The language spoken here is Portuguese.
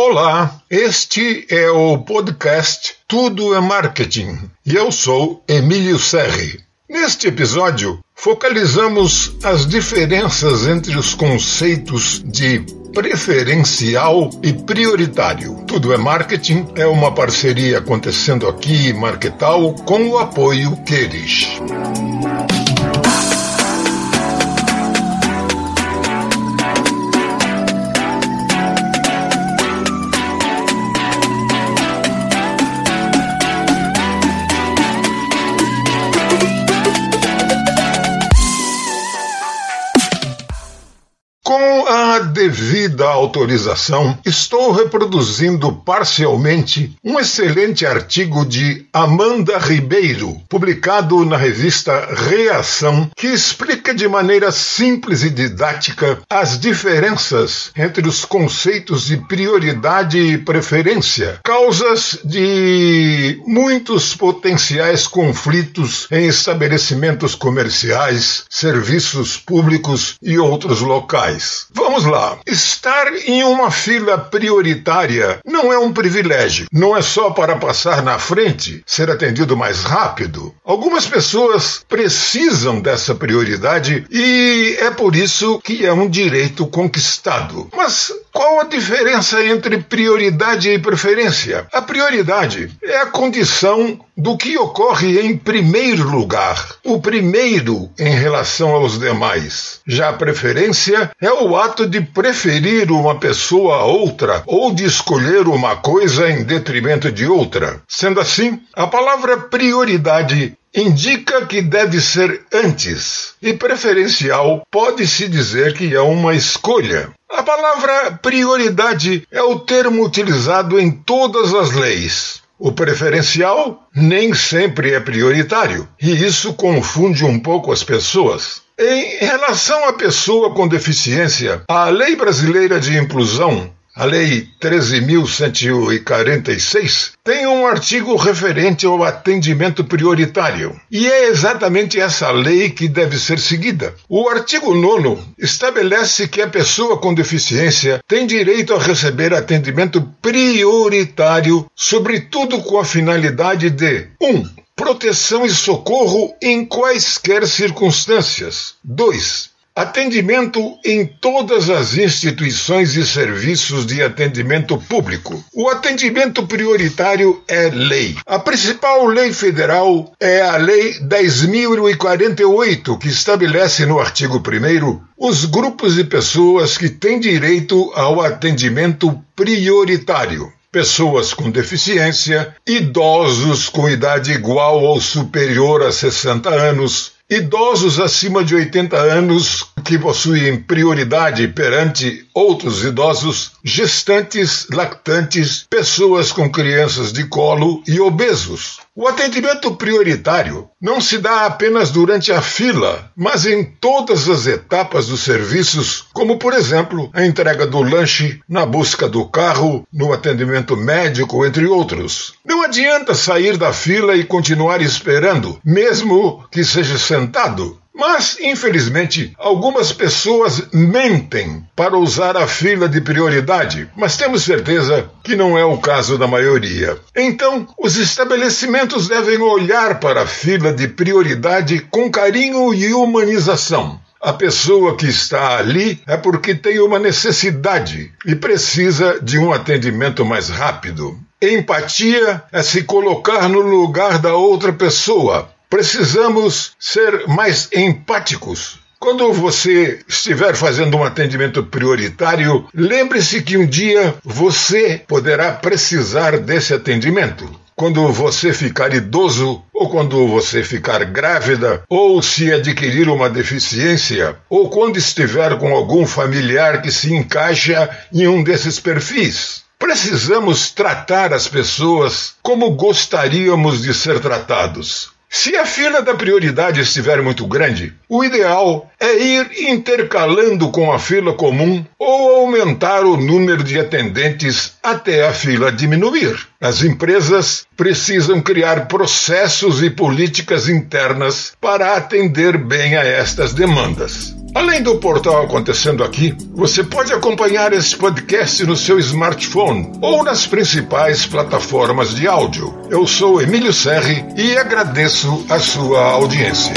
Olá, este é o podcast Tudo é Marketing e eu sou Emílio Serri. Neste episódio, focalizamos as diferenças entre os conceitos de preferencial e prioritário. Tudo é Marketing é uma parceria acontecendo aqui Marketal com o apoio Queres. Devida autorização, estou reproduzindo parcialmente um excelente artigo de Amanda Ribeiro, publicado na revista Reação, que explica de maneira simples e didática as diferenças entre os conceitos de prioridade e preferência, causas de muitos potenciais conflitos em estabelecimentos comerciais, serviços públicos e outros locais. Vamos lá. Estar em uma fila prioritária não é um privilégio. Não é só para passar na frente, ser atendido mais rápido. Algumas pessoas precisam dessa prioridade e é por isso que é um direito conquistado. Mas qual a diferença entre prioridade e preferência? A prioridade é a condição do que ocorre em primeiro lugar, o primeiro em relação aos demais. Já a preferência é o ato de preferir uma pessoa a outra ou de escolher uma coisa em detrimento de outra. Sendo assim, a palavra prioridade indica que deve ser antes, e preferencial pode-se dizer que é uma escolha. A palavra prioridade é o termo utilizado em todas as leis. O preferencial nem sempre é prioritário, e isso confunde um pouco as pessoas. Em relação à pessoa com deficiência, a Lei Brasileira de Inclusão a Lei 13.146 tem um artigo referente ao atendimento prioritário. E é exatamente essa lei que deve ser seguida. O artigo 9 estabelece que a pessoa com deficiência tem direito a receber atendimento prioritário, sobretudo com a finalidade de 1. Um, proteção e socorro em quaisquer circunstâncias. 2 Atendimento em todas as instituições e serviços de atendimento público. O atendimento prioritário é lei. A principal lei federal é a Lei 10.048, que estabelece no artigo 1 os grupos de pessoas que têm direito ao atendimento prioritário pessoas com deficiência, idosos com idade igual ou superior a 60 anos, Idosos acima de 80 anos que possuem prioridade perante outros idosos, gestantes, lactantes, pessoas com crianças de colo e obesos. O atendimento prioritário não se dá apenas durante a fila, mas em todas as etapas dos serviços, como por exemplo a entrega do lanche, na busca do carro, no atendimento médico, entre outros. Não adianta sair da fila e continuar esperando, mesmo que seja sentado. Mas, infelizmente, algumas pessoas mentem para usar a fila de prioridade, mas temos certeza que não é o caso da maioria. Então, os estabelecimentos devem olhar para a fila de prioridade com carinho e humanização. A pessoa que está ali é porque tem uma necessidade e precisa de um atendimento mais rápido. Empatia é se colocar no lugar da outra pessoa, Precisamos ser mais empáticos. Quando você estiver fazendo um atendimento prioritário, lembre-se que um dia você poderá precisar desse atendimento. Quando você ficar idoso, ou quando você ficar grávida, ou se adquirir uma deficiência, ou quando estiver com algum familiar que se encaixa em um desses perfis. Precisamos tratar as pessoas como gostaríamos de ser tratados. Se a fila da prioridade estiver muito grande, o ideal é ir intercalando com a fila comum ou aumentar o número de atendentes até a fila diminuir. As empresas precisam criar processos e políticas internas para atender bem a estas demandas. Além do portal Acontecendo Aqui, você pode acompanhar esse podcast no seu smartphone ou nas principais plataformas de áudio. Eu sou Emílio Serri e agradeço a sua audiência.